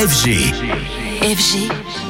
FG. FG.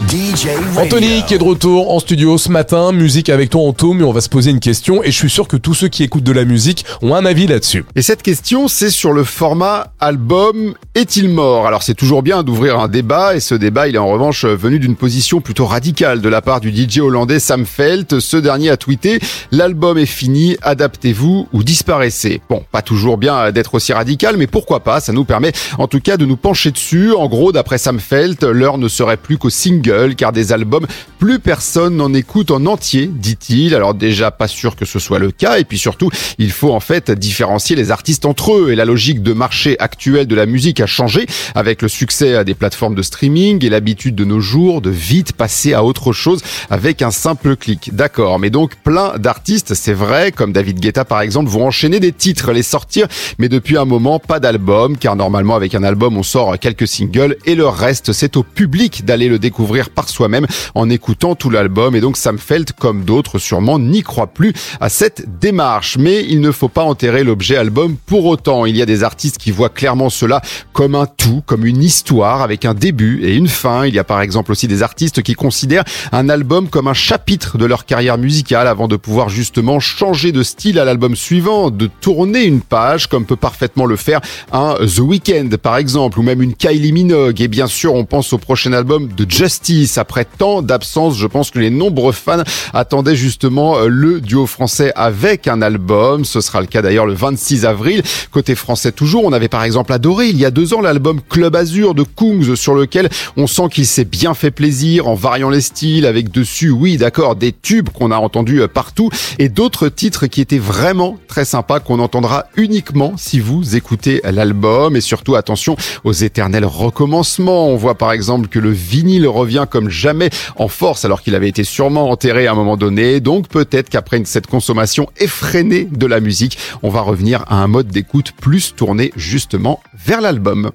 DJ Radio. Anthony qui est de retour en studio ce matin, musique avec toi Anto, mais on va se poser une question et je suis sûr que tous ceux qui écoutent de la musique ont un avis là-dessus. Et cette question, c'est sur le format album est-il mort? Alors c'est toujours bien d'ouvrir un débat et ce débat, il est en revanche venu d'une position plutôt radicale de la part du DJ hollandais Sam Felt. Ce dernier a tweeté "L'album est fini, adaptez-vous ou disparaissez." Bon, pas toujours bien d'être aussi radical, mais pourquoi pas Ça nous permet en tout cas de nous pencher dessus. En gros, d'après Sam Felt, l'heure ne serait plus qu'au single car des albums, plus personne n'en écoute en entier, dit-il. Alors déjà pas sûr que ce soit le cas. Et puis surtout, il faut en fait différencier les artistes entre eux. Et la logique de marché actuelle de la musique a changé avec le succès des plateformes de streaming et l'habitude de nos jours de vite passer à autre chose avec un simple clic. D'accord, mais donc plein d'artistes, c'est vrai, comme David Guetta par exemple, vont enchaîner des titres, les sortir, mais depuis un moment pas d'album car normalement avec un album on sort quelques singles et le reste c'est au public d'aller le découvrir par soi-même en écoutant tout l'album. Et donc Sam Felt, comme d'autres sûrement, n'y croit plus à cette démarche. Mais il ne faut pas enterrer l'objet album pour autant. Il y a des artistes qui voient clairement cela comme un tout, comme une histoire avec un début et une fin. Il y a par exemple aussi des artistes qui considèrent un album comme un chapitre de leur carrière musicale avant de pouvoir justement changer de style à l'album suivant, de tourner une page comme peut parfaitement le faire un The Weeknd par exemple ou même une Kylie Minogue. Et bien sûr, on pense au prochain album de Justice après tant d'absence, je pense que les nombreux fans attendaient justement euh, le duo français avec un album. Ce sera le cas d'ailleurs le 26 avril. Côté français toujours, on avait par exemple adoré il y a deux ans l'album Club Azur de Kungs sur lequel on sent qu'il s'est bien fait plaisir en variant les styles avec dessus, oui d'accord, des tubes qu'on a entendus euh, partout et d'autres titres qui étaient vraiment très sympas qu'on entendra uniquement si vous écoutez l'album et surtout attention aux éternels recommencements. On voit par exemple le vinyle revient comme jamais en force alors qu'il avait été sûrement enterré à un moment donné. Donc peut-être qu'après cette consommation effrénée de la musique, on va revenir à un mode d'écoute plus tourné justement vers l'album.